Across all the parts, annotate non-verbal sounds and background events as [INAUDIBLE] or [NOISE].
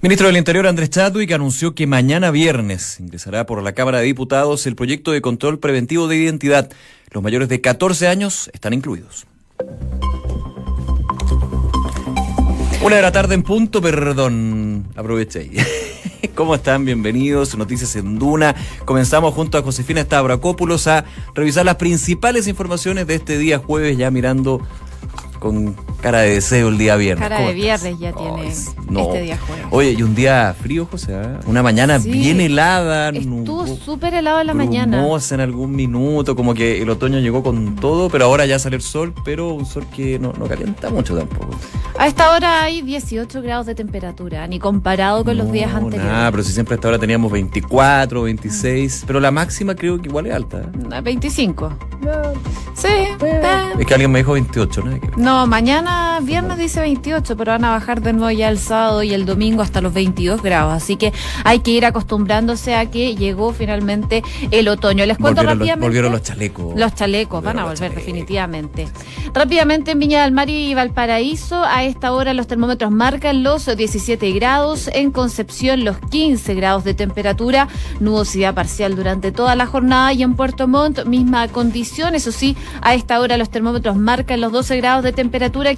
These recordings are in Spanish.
Ministro del Interior Andrés Chadwick anunció que mañana viernes ingresará por la Cámara de Diputados el proyecto de control preventivo de identidad. Los mayores de 14 años están incluidos. Una de la tarde en punto, perdón, aproveché. [LAUGHS] ¿Cómo están? Bienvenidos. Noticias en Duna. Comenzamos junto a Josefina Stavrakopoulos a revisar las principales informaciones de este día jueves, ya mirando con cara de deseo el día viernes. Cara de viernes ya tiene este día jueves. Oye, y un día frío, José, ¿eh? una mañana bien helada. Estuvo súper helado en la mañana. en algún minuto, como que el otoño llegó con todo, pero ahora ya sale el sol, pero un sol que no, calienta mucho tampoco. A esta hora hay 18 grados de temperatura, ni comparado con los días anteriores. Ah, pero si siempre a esta hora teníamos 24, 26, pero la máxima creo que igual es alta. 25. ¿eh? Sí. Es que alguien me dijo 28, ¿no? No, mañana viernes dice 28, pero van a bajar de nuevo ya el sábado y el domingo hasta los 22 grados. Así que hay que ir acostumbrándose a que llegó finalmente el otoño. Les cuento rápidamente. volvieron los chalecos. Los chalecos, van a volver definitivamente. Rápidamente en Viña del Mar y Valparaíso, a esta hora los termómetros marcan los 17 grados. En Concepción, los 15 grados de temperatura. Nubosidad parcial durante toda la jornada. Y en Puerto Montt, misma condición. Eso sí, a esta hora los termómetros marcan los 12 grados de temperatura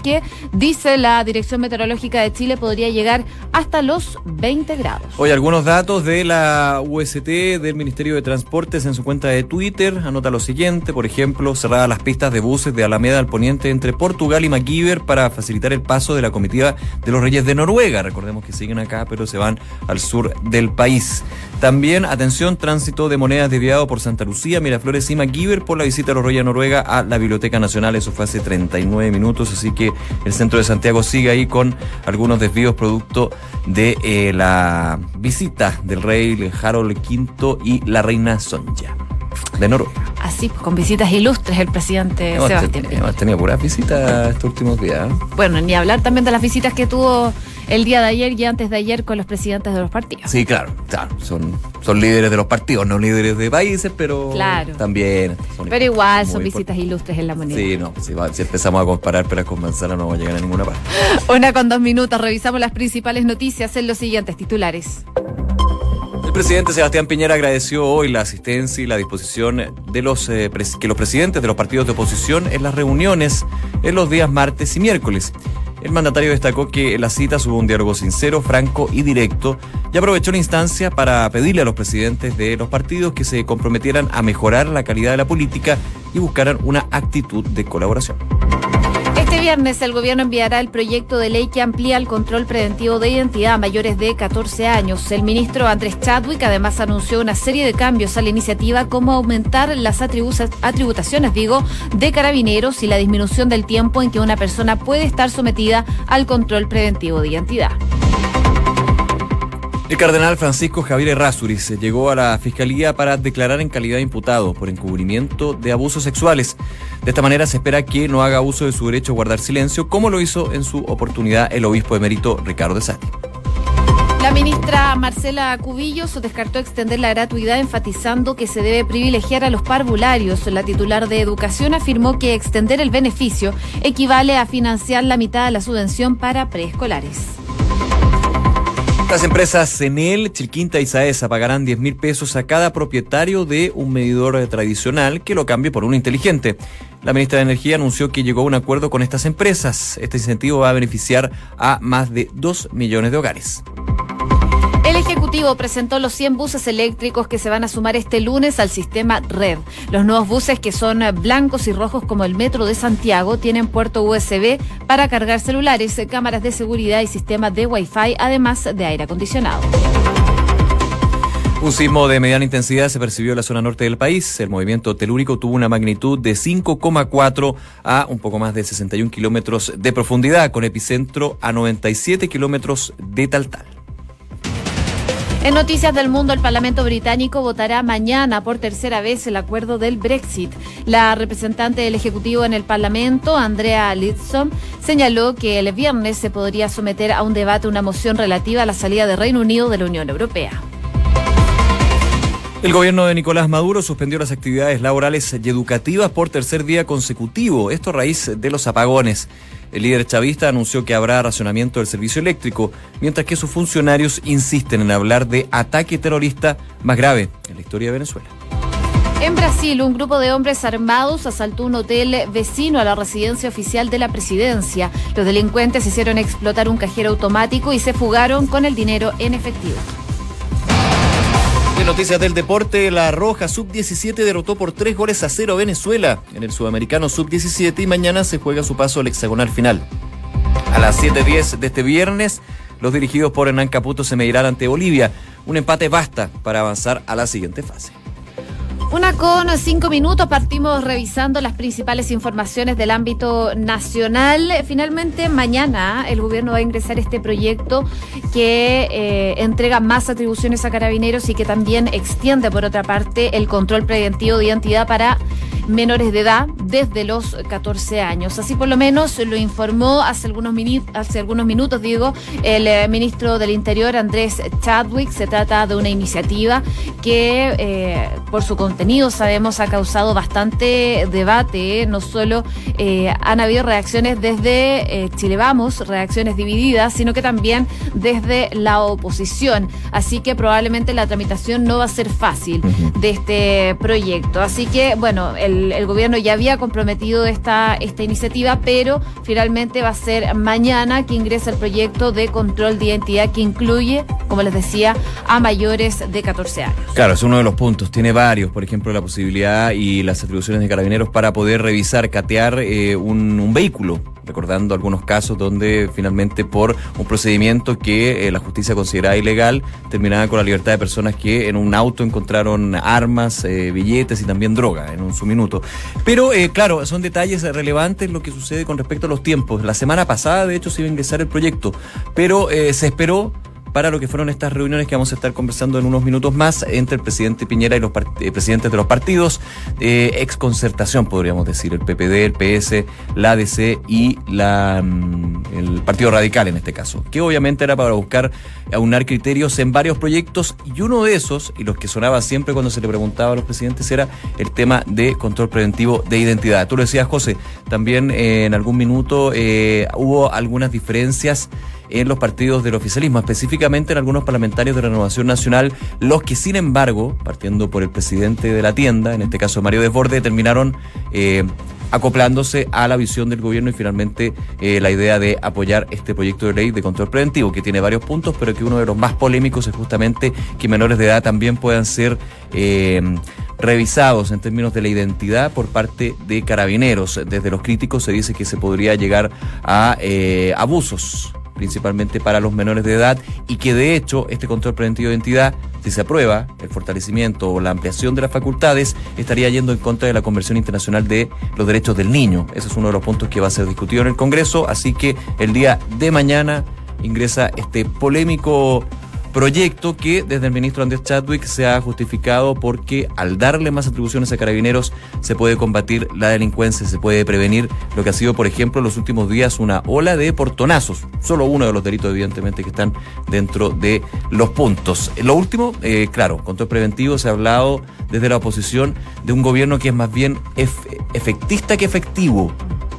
que dice la Dirección Meteorológica de Chile podría llegar hasta los 20 grados. Hoy algunos datos de la UST del Ministerio de Transportes en su cuenta de Twitter. Anota lo siguiente, por ejemplo, cerradas las pistas de buses de Alameda al Poniente entre Portugal y MacGyver para facilitar el paso de la comitiva de los Reyes de Noruega. Recordemos que siguen acá, pero se van al sur del país. También, atención, tránsito de monedas desviado por Santa Lucía, Miraflores y MacGyver por la visita de los Reyes de Noruega a la Biblioteca Nacional. Eso fue hace 39 minutos así que el centro de Santiago sigue ahí con algunos desvíos producto de eh, la visita del rey Harold V y la reina Sonja de Noruega. Así, pues, con visitas ilustres el presidente Sebastián. hemos tenido puras visitas estos últimos días. ¿eh? Bueno, ni hablar también de las visitas que tuvo el día de ayer y antes de ayer con los presidentes de los partidos. Sí, claro, claro. Son, son líderes de los partidos, no líderes de países, pero también. pero igual son visitas ilustres en la moneda. Sí, no, si, empezamos a comparar peras con manzana no vamos a llegar a ninguna parte. [LAUGHS] Una con dos minutos, revisamos las principales noticias en los siguientes titulares. El presidente Sebastián Piñera agradeció hoy la asistencia y la disposición de los eh, que los presidentes de los partidos de oposición en las reuniones en los días martes y miércoles. El mandatario destacó que en la cita hubo un diálogo sincero, franco y directo y aprovechó la instancia para pedirle a los presidentes de los partidos que se comprometieran a mejorar la calidad de la política y buscaran una actitud de colaboración. Este viernes el gobierno enviará el proyecto de ley que amplía el control preventivo de identidad a mayores de 14 años. El ministro Andrés Chadwick además anunció una serie de cambios a la iniciativa como aumentar las atributaciones, digo, de carabineros y la disminución del tiempo en que una persona puede estar sometida al control preventivo de identidad. El cardenal Francisco Javier Errázuriz llegó a la fiscalía para declarar en calidad de imputado por encubrimiento de abusos sexuales. De esta manera se espera que no haga uso de su derecho a guardar silencio, como lo hizo en su oportunidad el obispo emérito Ricardo de Sati. La ministra Marcela Cubillos descartó extender la gratuidad enfatizando que se debe privilegiar a los parvularios. La titular de Educación afirmó que extender el beneficio equivale a financiar la mitad de la subvención para preescolares. Las empresas Cenel, Chilquinta y Saesa pagarán 10 mil pesos a cada propietario de un medidor tradicional que lo cambie por uno inteligente. La ministra de Energía anunció que llegó a un acuerdo con estas empresas. Este incentivo va a beneficiar a más de 2 millones de hogares. El Ejecutivo presentó los 100 buses eléctricos que se van a sumar este lunes al sistema RED. Los nuevos buses, que son blancos y rojos como el Metro de Santiago, tienen puerto USB para cargar celulares, cámaras de seguridad y sistemas de Wi-Fi, además de aire acondicionado. Un sismo de mediana intensidad se percibió en la zona norte del país. El movimiento telúrico tuvo una magnitud de 5,4 a un poco más de 61 kilómetros de profundidad, con epicentro a 97 kilómetros de Taltal. En Noticias del Mundo, el Parlamento británico votará mañana por tercera vez el acuerdo del Brexit. La representante del Ejecutivo en el Parlamento, Andrea Lidson, señaló que el viernes se podría someter a un debate una moción relativa a la salida del Reino Unido de la Unión Europea. El gobierno de Nicolás Maduro suspendió las actividades laborales y educativas por tercer día consecutivo, esto a raíz de los apagones. El líder chavista anunció que habrá racionamiento del servicio eléctrico, mientras que sus funcionarios insisten en hablar de ataque terrorista más grave en la historia de Venezuela. En Brasil, un grupo de hombres armados asaltó un hotel vecino a la residencia oficial de la presidencia. Los delincuentes hicieron explotar un cajero automático y se fugaron con el dinero en efectivo. Noticias del deporte, la Roja Sub-17 derrotó por tres goles a cero a Venezuela en el Sudamericano Sub-17 y mañana se juega su paso al hexagonal final. A las 7.10 de este viernes, los dirigidos por Hernán Caputo se medirán ante Bolivia. Un empate basta para avanzar a la siguiente fase. Una con cinco minutos, partimos revisando las principales informaciones del ámbito nacional. Finalmente, mañana el gobierno va a ingresar este proyecto que eh, entrega más atribuciones a carabineros y que también extiende, por otra parte, el control preventivo de identidad para menores de edad desde los 14 años. Así por lo menos lo informó hace algunos, hace algunos minutos, digo, el eh, ministro del Interior, Andrés Chadwick. Se trata de una iniciativa que, eh, por su contenido, sabemos, ha causado bastante debate. No solo eh, han habido reacciones desde Chile Vamos, reacciones divididas, sino que también desde la oposición. Así que probablemente la tramitación no va a ser fácil de este proyecto. Así que, bueno, el el, gobierno ya había comprometido esta, esta iniciativa, pero finalmente va a ser mañana que ingresa el proyecto de control de identidad que incluye, como les decía, a mayores de 14 años. Claro, es uno de los puntos. Tiene varios, por ejemplo, la posibilidad y las atribuciones de carabineros para poder revisar, catear eh, un, un vehículo recordando algunos casos donde finalmente por un procedimiento que eh, la justicia consideraba ilegal, terminaba con la libertad de personas que en un auto encontraron armas, eh, billetes y también droga en un su minuto. Pero eh, claro, son detalles relevantes lo que sucede con respecto a los tiempos. La semana pasada, de hecho, se iba a ingresar el proyecto, pero se esperó para lo que fueron estas reuniones que vamos a estar conversando en unos minutos más entre el presidente Piñera y los eh, presidentes de los partidos, eh, ex concertación podríamos decir, el PPD, el PS, la ADC y la, mm, el Partido Radical en este caso, que obviamente era para buscar aunar criterios en varios proyectos y uno de esos, y los que sonaba siempre cuando se le preguntaba a los presidentes, era el tema de control preventivo de identidad. Tú lo decías, José, también eh, en algún minuto eh, hubo algunas diferencias en los partidos del oficialismo, específicamente en algunos parlamentarios de Renovación Nacional, los que sin embargo, partiendo por el presidente de la tienda, en este caso Mario Desborde, terminaron eh, acoplándose a la visión del gobierno y finalmente eh, la idea de apoyar este proyecto de ley de control preventivo, que tiene varios puntos, pero que uno de los más polémicos es justamente que menores de edad también puedan ser eh, revisados en términos de la identidad por parte de carabineros. Desde los críticos se dice que se podría llegar a abusos principalmente para los menores de edad, y que de hecho este control preventivo de identidad, si se aprueba el fortalecimiento o la ampliación de las facultades, estaría yendo en contra de la Convención Internacional de los Derechos del Niño. Ese es uno de los puntos que va a ser discutido en el Congreso, así que el día de mañana ingresa este polémico Proyecto que desde el ministro Andrés Chadwick se ha justificado porque al darle más atribuciones a carabineros se puede combatir la delincuencia, se puede prevenir lo que ha sido, por ejemplo, en los últimos días una ola de portonazos. Solo uno de los delitos, evidentemente, que están dentro de los puntos. Lo último, eh, claro, control preventivo, se ha hablado desde la oposición de un gobierno que es más bien efectista que efectivo.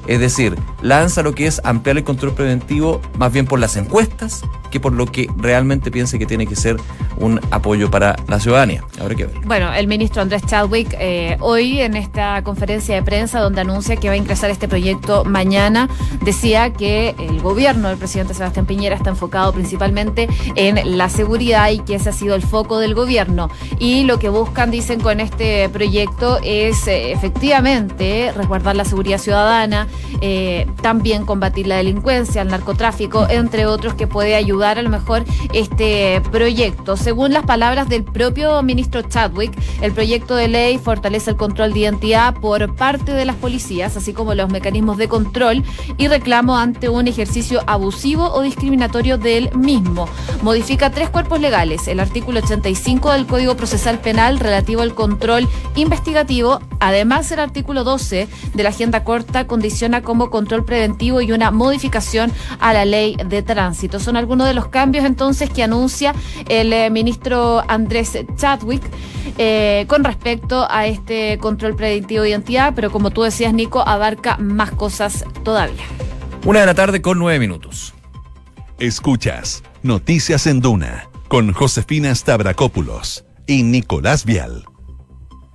Es decir, lanza lo que es ampliar el control preventivo más bien por las encuestas que por lo que realmente piense que tiene que ser un apoyo para la ciudadanía. Habrá que ver. Bueno, el ministro Andrés Chadwick eh, hoy en esta conferencia de prensa donde anuncia que va a ingresar este proyecto mañana, decía que el gobierno del presidente Sebastián Piñera está enfocado principalmente en la seguridad y que ese ha sido el foco del gobierno. Y lo que buscan, dicen, con este proyecto es eh, efectivamente resguardar la seguridad ciudadana, eh, también combatir la delincuencia, el narcotráfico, entre otros, que puede ayudar a lo mejor este proyecto. Según las palabras del propio ministro Chadwick, el proyecto de ley fortalece el control de identidad por parte de las policías, así como los mecanismos de control y reclamo ante un ejercicio abusivo o discriminatorio del mismo. Modifica tres cuerpos legales, el artículo 85 del Código Procesal Penal relativo al control investigativo, además el artículo 12 de la agenda corta condiciona como control preventivo y una modificación a la ley de tránsito. Son algunos de de los cambios entonces que anuncia el eh, ministro Andrés Chadwick eh, con respecto a este control preventivo de identidad, pero como tú decías, Nico, abarca más cosas todavía. Una de la tarde con nueve minutos. Escuchas Noticias en Duna con Josefina Stavrakopoulos y Nicolás Vial.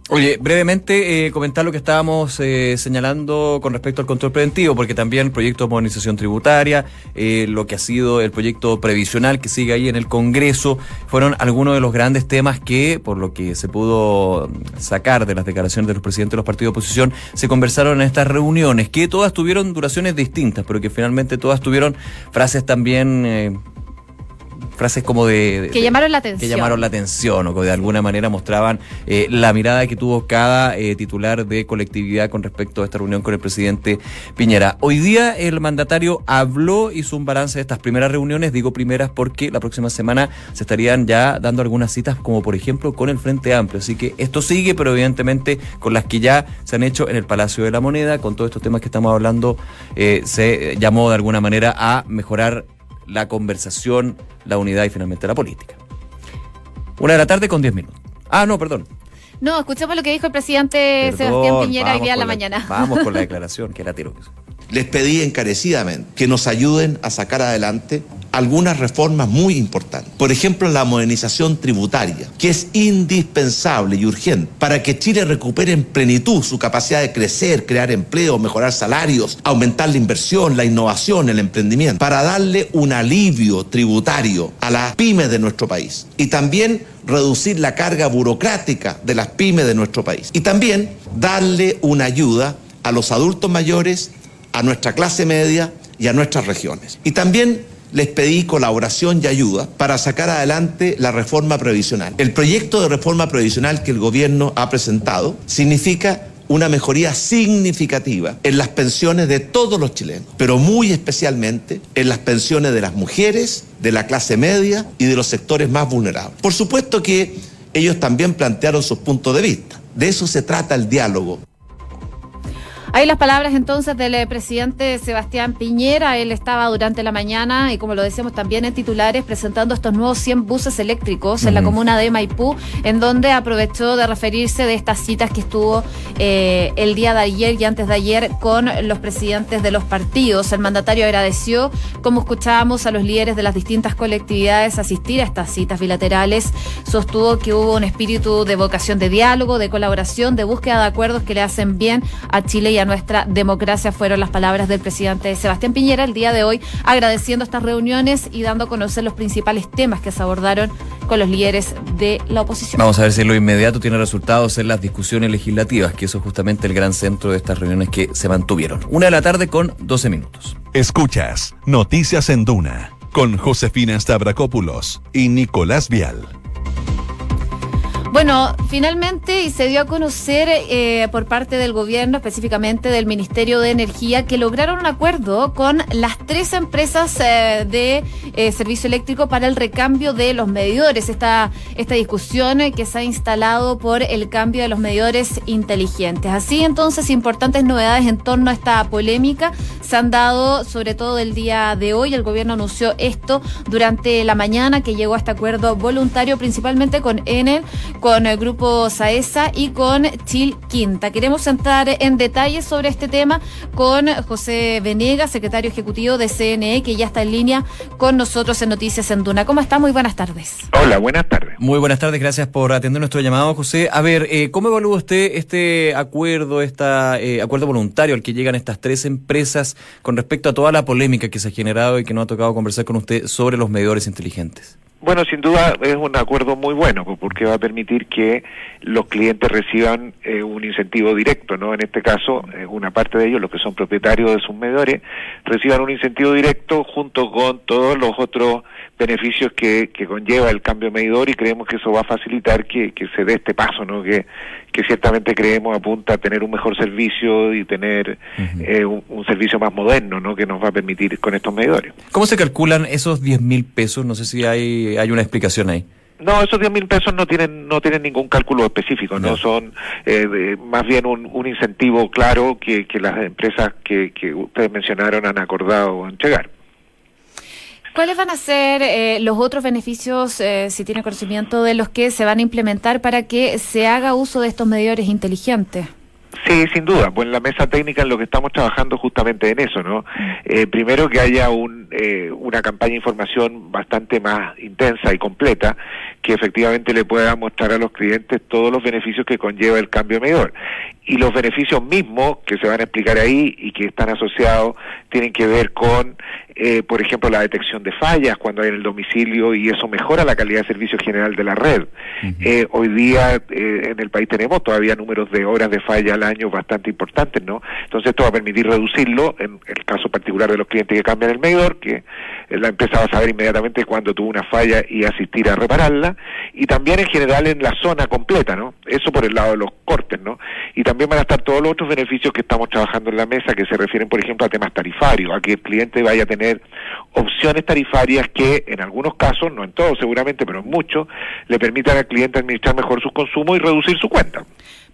Oye, brevemente eh, comentar lo que estábamos eh, señalando con respecto al control preventivo, porque también el proyecto de modernización tributaria, eh, lo que ha sido el proyecto previsional que sigue ahí en el Congreso, fueron algunos de los grandes temas que, por lo que se pudo sacar de las declaraciones de los presidentes de los partidos de oposición, se conversaron en estas reuniones, que todas tuvieron duraciones distintas, pero que finalmente todas tuvieron frases también frases como de, que llamaron la atención. Que llamaron la atención o que de alguna manera mostraban eh, la mirada que tuvo cada eh, titular de colectividad con respecto a esta reunión con el presidente Piñera. Hoy día el mandatario habló, hizo un balance de estas primeras reuniones, digo primeras porque la próxima semana se estarían ya dando algunas citas como por ejemplo con el Frente Amplio. Así que esto sigue, pero evidentemente con las que ya se han hecho en el Palacio de la Moneda, con todos estos temas que estamos hablando, eh, se llamó de alguna manera a mejorar la conversación, la unidad y finalmente la política. Una de la tarde con diez minutos. Ah, no, perdón. No, escuchemos lo que dijo el presidente Sebastián Piñera hoy día en la, mañana. Vamos con la [LAUGHS] declaración, que era tiro. Les pedí encarecidamente que nos ayuden a sacar adelante algunas reformas muy importantes. Por ejemplo, la modernización tributaria, que es indispensable y urgente para que Chile recupere en plenitud su capacidad de crecer, crear empleo, mejorar salarios, aumentar la inversión, la innovación, el emprendimiento, para darle un alivio tributario a las pymes de nuestro país. Y también reducir la carga burocrática de las pymes de nuestro país. Y también darle una ayuda a los adultos mayores, a nuestra clase media y a nuestras regiones. Y también les pedí colaboración y ayuda para sacar adelante la reforma previsional. El proyecto de reforma previsional que el gobierno ha presentado significa una mejoría significativa en las pensiones de todos los chilenos, pero muy especialmente en las pensiones de las mujeres, de la clase media y de los sectores más vulnerables. Por supuesto que ellos también plantearon sus puntos de vista. De eso se trata el diálogo. Hay las palabras entonces del eh, presidente Sebastián Piñera. Él estaba durante la mañana y como lo decíamos también en titulares presentando estos nuevos 100 buses eléctricos en la comuna de Maipú, en donde aprovechó de referirse de estas citas que estuvo eh, el día de ayer y antes de ayer con los presidentes de los partidos. El mandatario agradeció, como escuchábamos, a los líderes de las distintas colectividades asistir a estas citas bilaterales. Sostuvo que hubo un espíritu de vocación de diálogo, de colaboración, de búsqueda de acuerdos que le hacen bien a Chile y a nuestra democracia, fueron las palabras del presidente Sebastián Piñera el día de hoy, agradeciendo estas reuniones y dando a conocer los principales temas que se abordaron con los líderes de la oposición. Vamos a ver si lo inmediato tiene resultados en las discusiones legislativas, que eso es justamente el gran centro de estas reuniones que se mantuvieron. Una de la tarde con 12 minutos. Escuchas Noticias en Duna con Josefina Stavrakopoulos y Nicolás Vial. Bueno, finalmente se dio a conocer eh, por parte del gobierno, específicamente del Ministerio de Energía, que lograron un acuerdo con las tres empresas eh, de eh, servicio eléctrico para el recambio de los medidores. Esta, esta discusión que se ha instalado por el cambio de los medidores inteligentes. Así entonces, importantes novedades en torno a esta polémica se han dado, sobre todo el día de hoy. El gobierno anunció esto durante la mañana, que llegó a este acuerdo voluntario, principalmente con Enel con el grupo Saesa y con Chil Quinta. Queremos entrar en detalles sobre este tema con José Venegas, secretario ejecutivo de CNE, que ya está en línea con nosotros en Noticias en Duna. ¿Cómo está? Muy buenas tardes. Hola, buenas tardes. Muy buenas tardes, gracias por atender nuestro llamado, José. A ver, eh, ¿cómo evalúa usted este acuerdo, este acuerdo voluntario al que llegan estas tres empresas con respecto a toda la polémica que se ha generado y que no ha tocado conversar con usted sobre los medidores inteligentes? Bueno, sin duda es un acuerdo muy bueno porque va a permitir que los clientes reciban eh, un incentivo directo, ¿no? En este caso, eh, una parte de ellos, los que son propietarios de sus medidores, reciban un incentivo directo junto con todos los otros beneficios que, que conlleva el cambio medidor y creemos que eso va a facilitar que, que se dé este paso, ¿no? Que, que ciertamente creemos apunta a tener un mejor servicio y tener eh, un, servicio más moderno, ¿no? Que nos va a permitir con estos medidores. ¿Cómo se calculan esos 10 mil pesos? No sé si hay, hay una explicación ahí. No, esos 10 mil pesos no tienen no tienen ningún cálculo específico, no, son eh, más bien un, un, incentivo claro que, que las empresas que, que ustedes mencionaron han acordado entregar. ¿Cuáles van a ser eh, los otros beneficios, eh, si tiene conocimiento, de los que se van a implementar para que se haga uso de estos medidores inteligentes? Sí, sin duda. Pues en la mesa técnica en lo que estamos trabajando justamente en eso, ¿no? Eh, primero que haya un, eh, una campaña de información bastante más intensa y completa que efectivamente le pueda mostrar a los clientes todos los beneficios que conlleva el cambio de medidor. Y los beneficios mismos que se van a explicar ahí y que están asociados tienen que ver con, eh, por ejemplo, la detección de fallas cuando hay en el domicilio y eso mejora la calidad de servicio general de la red. Eh, hoy día eh, en el país tenemos todavía números de horas de falla al año bastante importantes, ¿no? Entonces esto va a permitir reducirlo en el caso particular de los clientes que cambian el medidor, que la empresa va a saber inmediatamente cuando tuvo una falla y asistir a repararla, y también en general en la zona completa, ¿no? Eso por el lado de los cortes, ¿no? Y también van a estar todos los otros beneficios que estamos trabajando en la mesa, que se refieren, por ejemplo, a temas tarifarios, a que el cliente vaya a tener opciones tarifarias que en algunos casos, no en todos seguramente, pero en muchos, le permitan al cliente administrar mejor sus consumos y reducir su cuenta.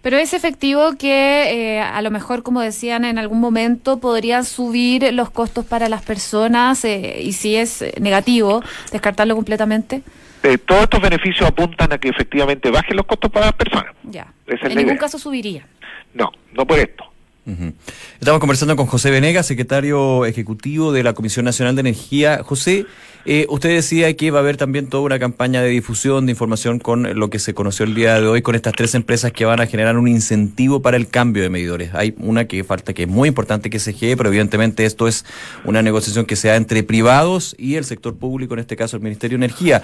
Pero es efectivo que eh, a lo mejor, como decían en algún momento, podrían subir los costos para las personas eh, y si es negativo, descartarlo completamente. Eh, todos estos beneficios apuntan a que efectivamente bajen los costos para las personas. Ya. Esa en ningún idea. caso subiría. No, no por esto. Ujú. Estamos conversando con José Venegas, secretario ejecutivo de la Comisión Nacional de Energía. José, eh, usted decía que va a haber también toda una campaña de difusión de información con lo que se conoció el día de hoy con estas tres empresas que van a generar un incentivo para el cambio de medidores. Hay una que falta que es muy importante que se GE, pero evidentemente esto es una negociación que se da entre privados y el sector público, en este caso el Ministerio de Energía.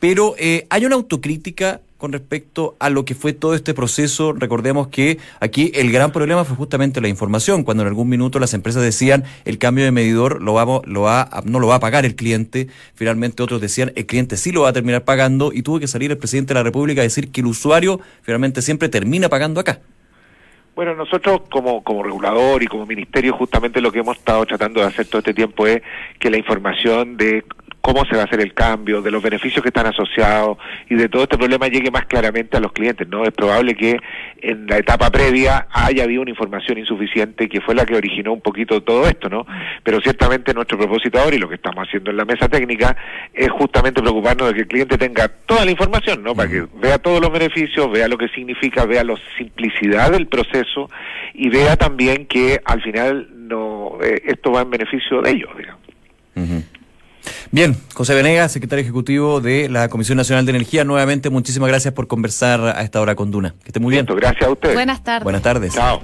Pero eh, hay una autocrítica con respecto a lo que fue todo este proceso. Recordemos que aquí el gran problema fue justamente la información, cuando en algún minuto las empresas decían el cambio de medidor lo vamos, lo va, no lo va a pagar el cliente, finalmente otros decían el cliente sí lo va a terminar pagando y tuvo que salir el presidente de la República a decir que el usuario finalmente siempre termina pagando acá. Bueno, nosotros como, como regulador y como ministerio justamente lo que hemos estado tratando de hacer todo este tiempo es que la información de cómo se va a hacer el cambio, de los beneficios que están asociados y de todo este problema llegue más claramente a los clientes, ¿no? Es probable que en la etapa previa haya habido una información insuficiente que fue la que originó un poquito todo esto, ¿no? Pero ciertamente nuestro propósito ahora y lo que estamos haciendo en la mesa técnica es justamente preocuparnos de que el cliente tenga toda la información, ¿no? Para que vea todos los beneficios, vea lo que significa, vea la simplicidad del proceso y vea también que al final no eh, esto va en beneficio de ellos, digamos. Bien, José Venegas, secretario ejecutivo de la Comisión Nacional de Energía, nuevamente muchísimas gracias por conversar a esta hora con Duna. Que esté muy bien. Gracias a ustedes. Buenas tardes. Buenas tardes. Chao.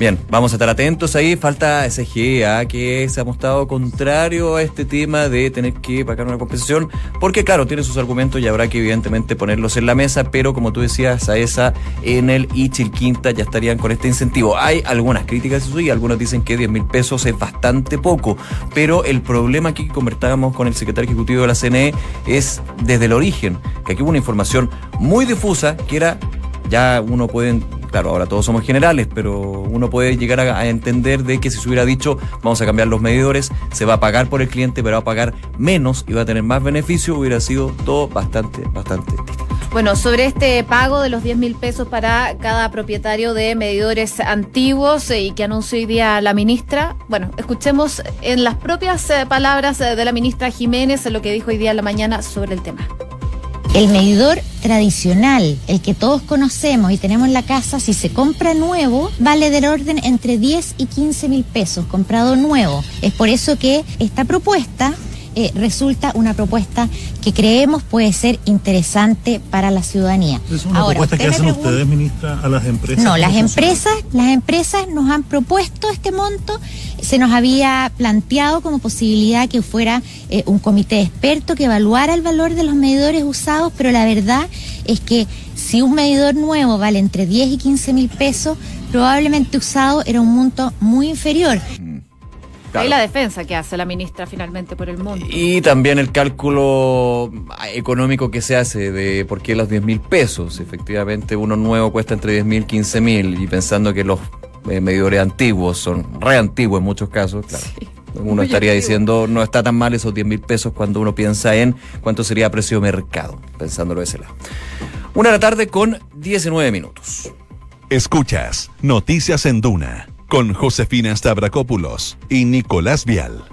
Bien, vamos a estar atentos ahí. Falta SG, ¿ah? que se ha mostrado contrario a este tema de tener que pagar una compensación, porque claro, tiene sus argumentos y habrá que evidentemente ponerlos en la mesa, pero como tú decías, a esa en el y Chilquinta ya estarían con este incentivo. Hay algunas críticas sí, algunos dicen que 10 mil pesos es bastante poco, pero el problema aquí que conversábamos con el secretario ejecutivo de la CNE es desde el origen, que aquí hubo una información muy difusa que era ya uno puede, claro, ahora todos somos generales, pero uno puede llegar a, entender de que si se hubiera dicho vamos a cambiar los medidores, se va a pagar por el cliente, pero va a pagar menos y va a tener más beneficio, hubiera sido todo bastante, bastante distinto. Bueno, sobre este pago de los 10 mil pesos para cada propietario de medidores antiguos eh, y que anunció hoy día la ministra, bueno, escuchemos en las propias eh, palabras eh, de la ministra Jiménez lo que dijo hoy día en la mañana sobre el tema. El medidor tradicional, el que todos conocemos y tenemos en la casa, si se compra nuevo, vale del orden entre 10 y 15 mil pesos, comprado nuevo. Es por eso que esta propuesta eh, resulta una propuesta que creemos puede ser interesante para la ciudadanía. Es una Ahora, propuesta que hacen pregunta- ustedes, ministra, a las empresas. no, ¿Cómo las empresas, las empresas nos han propuesto este monto, se nos había planteado como posibilidad que fuera eh, un comité de expertos que evaluara el valor de los medidores usados, pero la verdad es que si un medidor nuevo vale entre 10 y 15 mil pesos, probablemente usado era un monto muy inferior. Ahí la defensa que hace la ministra finalmente por el mundo. Y también el cálculo económico que se hace de por qué los 10 mil pesos. Efectivamente, uno nuevo cuesta entre 10 mil, 15 mil. Y pensando que los eh, medidores antiguos son re antiguos en muchos casos, claro. Uno Muy estaría antiguo. diciendo, no está tan mal esos 10 mil pesos cuando uno piensa en cuánto sería a precio de mercado, pensándolo de ese lado. Una de la tarde con 19 minutos. Escuchas Noticias en Duna con Josefina Stavrakopoulos y Nicolás Vial.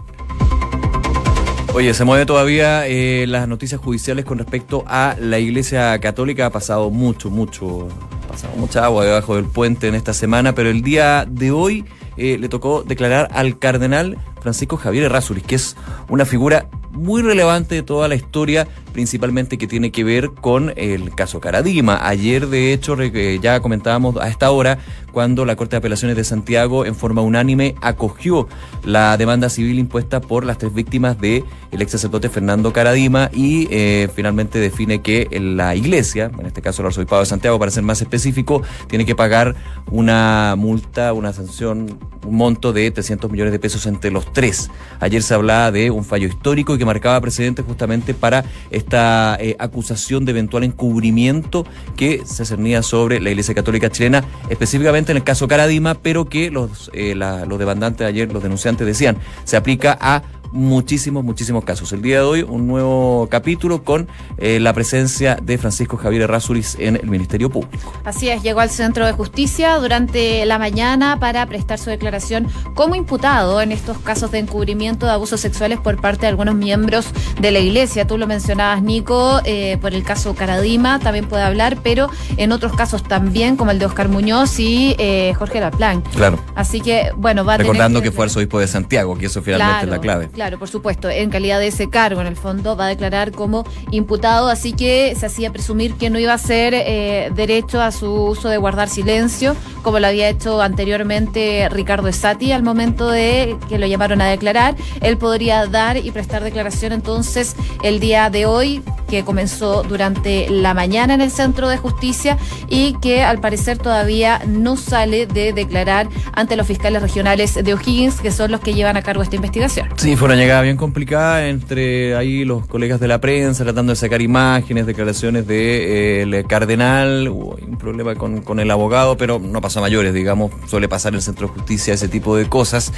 Oye, se mueve todavía eh, las noticias judiciales con respecto a la Iglesia Católica. Ha pasado mucho, mucho, ha pasado mucha agua debajo del puente en esta semana, pero el día de hoy eh, le tocó declarar al cardenal Francisco Javier Errázuriz, que es una figura muy relevante de toda la historia, principalmente que tiene que ver con el caso Caradima. Ayer, de hecho, ya comentábamos a esta hora, cuando la Corte de Apelaciones de Santiago, en forma unánime, acogió la demanda civil impuesta por las tres víctimas de el ex sacerdote Fernando Caradima y eh, finalmente define que la iglesia, en este caso el arzobispado de Santiago, para ser más específico, tiene que pagar una multa, una sanción, un monto de 300 millones de pesos entre los tres. Ayer se hablaba de un fallo histórico y que marcaba precedentes justamente para esta eh, acusación de eventual encubrimiento que se cernía sobre la Iglesia Católica chilena, específicamente en el caso Caradima, pero que los, eh, los demandantes ayer, los denunciantes decían, se aplica a muchísimos, muchísimos casos. El día de hoy un nuevo capítulo con eh, la presencia de Francisco Javier Errázuriz en el Ministerio Público. Así es, llegó al Centro de Justicia durante la mañana para prestar su declaración como imputado en estos casos de encubrimiento de abusos sexuales por parte de algunos miembros de la Iglesia. Tú lo mencionabas, Nico, eh, por el caso Caradima también puede hablar, pero en otros casos también, como el de Oscar Muñoz y eh, Jorge Laplán. Claro. Así que, bueno, va a Recordando que, fue arzobispo de Santiago, que eso finalmente es la clave. Claro, por supuesto, en calidad de ese cargo, en el fondo, va a declarar como imputado, así que se hacía presumir que no iba a ser eh, derecho a su uso de guardar silencio, como lo había hecho anteriormente Ricardo Esati al momento de que lo llamaron a declarar. Él podría dar y prestar declaración entonces el día de hoy, que comenzó durante la mañana en el Centro de Justicia y que al parecer todavía no sale de declarar ante los fiscales regionales de O'Higgins, que son los que llevan a cargo esta investigación. Sí, una llegada bien complicada entre ahí los colegas de la prensa tratando de sacar imágenes, declaraciones de eh, cardenal, hubo un problema con, con, el abogado, pero no pasó a mayores, digamos, suele pasar en el Centro de Justicia ese tipo de cosas.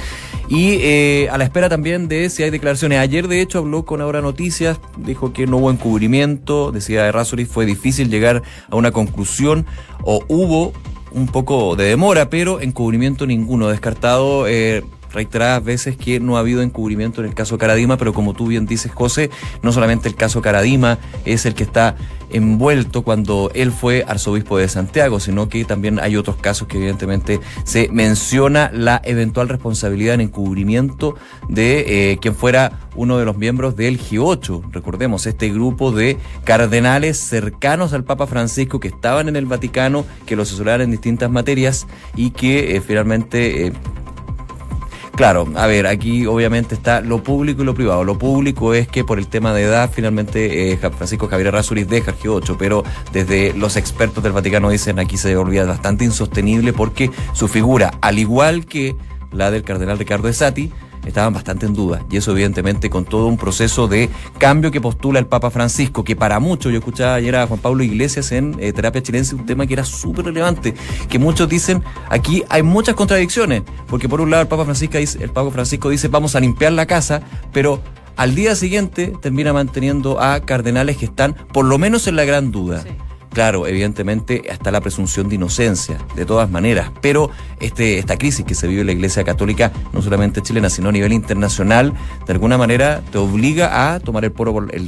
Y eh, a la espera también de si hay declaraciones. Ayer, de hecho, habló con Ahora Noticias, dijo que no hubo encubrimiento, decía Errázuriz, fue difícil llegar a una conclusión, o hubo un poco de demora, pero encubrimiento ninguno, descartado. Eh, reiteradas veces que no ha habido encubrimiento en el caso Caradima, pero como tú bien dices, José, no solamente el caso Caradima es el que está envuelto cuando él fue arzobispo de Santiago, sino que también hay otros casos que evidentemente se menciona la eventual responsabilidad en encubrimiento de eh, quien fuera uno de los miembros del G8. Recordemos, este grupo de cardenales cercanos al Papa Francisco que estaban en el Vaticano, que lo asesoraban en distintas materias y que eh, finalmente eh, Claro, a ver, aquí obviamente está lo público y lo privado. Lo público es que por el tema de edad, finalmente eh, Francisco Javier Razuriz deja el G8, pero desde los expertos del Vaticano dicen aquí se volvía bastante insostenible porque su figura, al igual que la del cardenal Ricardo Esati, estaban bastante en duda. Y eso evidentemente con todo un proceso de cambio que postula el Papa Francisco, que para muchos, yo escuchaba ayer a Juan Pablo Iglesias en eh, Terapia Chilense, un tema que era súper relevante, que muchos dicen, aquí hay muchas contradicciones, porque por un lado el Papa Francisco dice, el Papa Francisco dice, vamos a limpiar la casa, pero al día siguiente termina manteniendo a cardenales que están por lo menos en la gran duda. Claro, evidentemente está la presunción de inocencia, de todas maneras, pero este, esta crisis que se vive en la Iglesia Católica, no solamente chilena, sino a nivel internacional, de alguna manera te obliga a tomar el,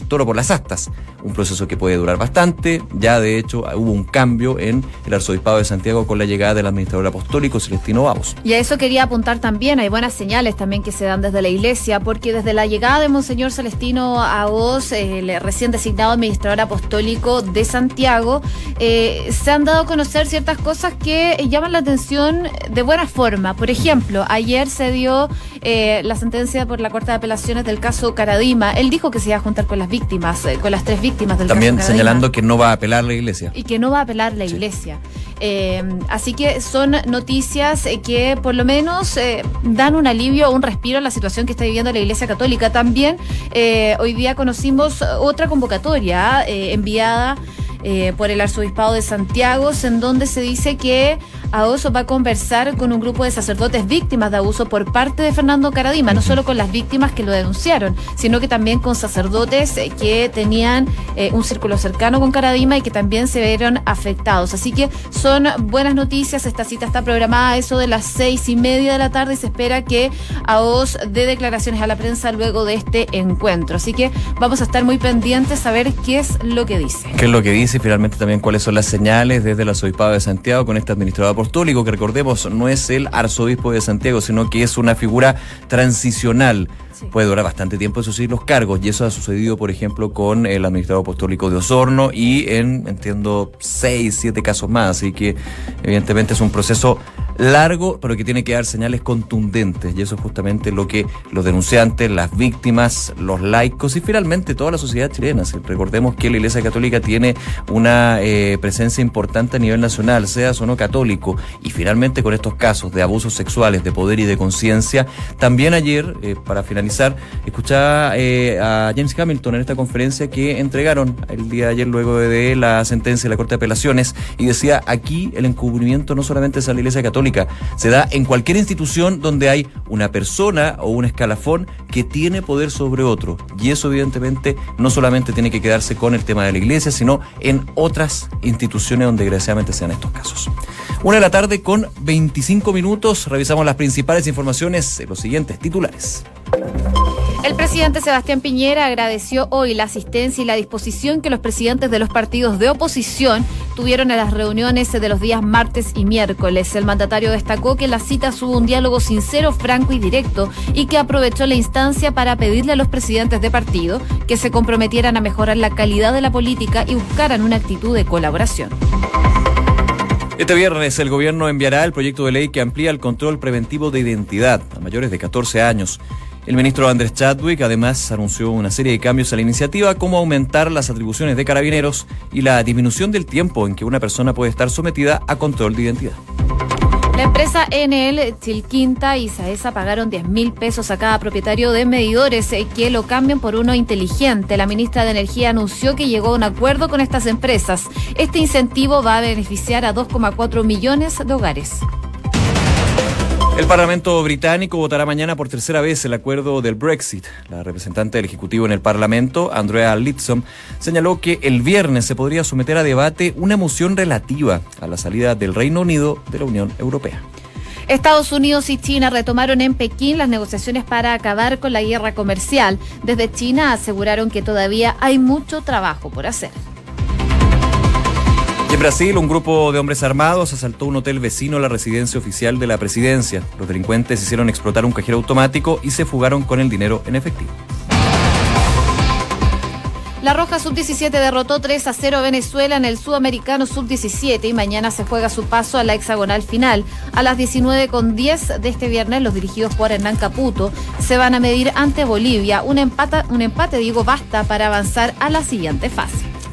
toro por las astas, un proceso que puede durar bastante, ya de hecho hubo un cambio en el Arzobispado de Santiago con la llegada del administrador apostólico Celestino Vamos. Y a eso quería apuntar también, hay buenas señales también que se dan desde la Iglesia, porque desde la llegada de Monseñor Celestino a vos, el recién designado administrador apostólico de Santiago, eh, se han dado a conocer ciertas cosas que llaman la atención de buena forma. Por ejemplo, ayer se dio eh, la sentencia por la Corte de Apelaciones del caso Caradima. Él dijo que se iba a juntar con las víctimas, eh, con las tres víctimas del También caso señalando que no va a apelar la iglesia. Y que no va a apelar la iglesia. así que son noticias que por lo menos dan un alivio, un respiro a la situación que está viviendo la Iglesia Católica. También hoy día conocimos otra convocatoria enviada eh, por el Arzobispado de Santiago, en donde se dice que AOSO va a conversar con un grupo de sacerdotes víctimas de abuso por parte de Fernando Caradima, no solo con las víctimas que lo denunciaron, sino que también con sacerdotes eh, que tenían eh, un círculo cercano con Caradima y que también se vieron afectados. Así que son buenas noticias. Esta cita está programada a eso de las seis y media de la tarde y se espera que a vos dé declaraciones a la prensa luego de este encuentro. Así que vamos a estar muy pendientes a ver qué es lo que dice. ¿Qué es lo que dice y finalmente también cuáles son las señales desde el arzobispado de Santiago con este administrador apostólico que recordemos no es el arzobispo de Santiago, sino que es una figura transicional puede durar bastante tiempo, eso sí, los cargos. Y eso ha sucedido, por ejemplo, con el administrador apostólico de Osorno y en, entiendo, seis, siete casos más. Así que, evidentemente, es un proceso largo, pero que tiene que dar señales contundentes. Y eso es justamente lo que los denunciantes, las víctimas, los laicos y finalmente toda la sociedad chilena. Recordemos que la Iglesia Católica tiene una eh, presencia importante a nivel nacional, sea o no católico. Y finalmente con estos casos de abusos sexuales, de poder y de conciencia, también ayer, eh, para finalizar, escuchaba eh, a James Hamilton en esta conferencia que entregaron el día de ayer luego de la sentencia de la Corte de Apelaciones y decía, aquí el encubrimiento no solamente es a la Iglesia Católica, se da en cualquier institución donde hay una persona o un escalafón que tiene poder sobre otro. Y eso evidentemente no solamente tiene que quedarse con el tema de la iglesia, sino en otras instituciones donde desgraciadamente sean estos casos. Una de la tarde con 25 minutos, revisamos las principales informaciones en los siguientes titulares. El presidente Sebastián Piñera agradeció hoy la asistencia y la disposición que los presidentes de los partidos de oposición tuvieron en las reuniones de los días martes y miércoles. El mandatario destacó que la cita hubo un diálogo sincero, franco y directo y que aprovechó la instancia para pedirle a los presidentes de partido que se comprometieran a mejorar la calidad de la política y buscaran una actitud de colaboración. Este viernes el gobierno enviará el proyecto de ley que amplía el control preventivo de identidad a mayores de 14 años. El ministro Andrés Chadwick además anunció una serie de cambios a la iniciativa como aumentar las atribuciones de carabineros y la disminución del tiempo en que una persona puede estar sometida a control de identidad. La empresa NL Chilquinta y Saesa pagaron 10 mil pesos a cada propietario de medidores eh, que lo cambien por uno inteligente. La ministra de Energía anunció que llegó a un acuerdo con estas empresas. Este incentivo va a beneficiar a 2,4 millones de hogares. El Parlamento británico votará mañana por tercera vez el acuerdo del Brexit. La representante del Ejecutivo en el Parlamento, Andrea Litsom, señaló que el viernes se podría someter a debate una moción relativa a la salida del Reino Unido de la Unión Europea. Estados Unidos y China retomaron en Pekín las negociaciones para acabar con la guerra comercial. Desde China aseguraron que todavía hay mucho trabajo por hacer. En Brasil, un grupo de hombres armados asaltó un hotel vecino a la residencia oficial de la presidencia. Los delincuentes hicieron explotar un cajero automático y se fugaron con el dinero en efectivo. La Roja Sub-17 derrotó 3 a 0 a Venezuela en el Sudamericano Sub-17 y mañana se juega su paso a la hexagonal final. A las 19.10 de este viernes, los dirigidos por Hernán Caputo se van a medir ante Bolivia. Un empate, un empate digo, basta para avanzar a la siguiente fase.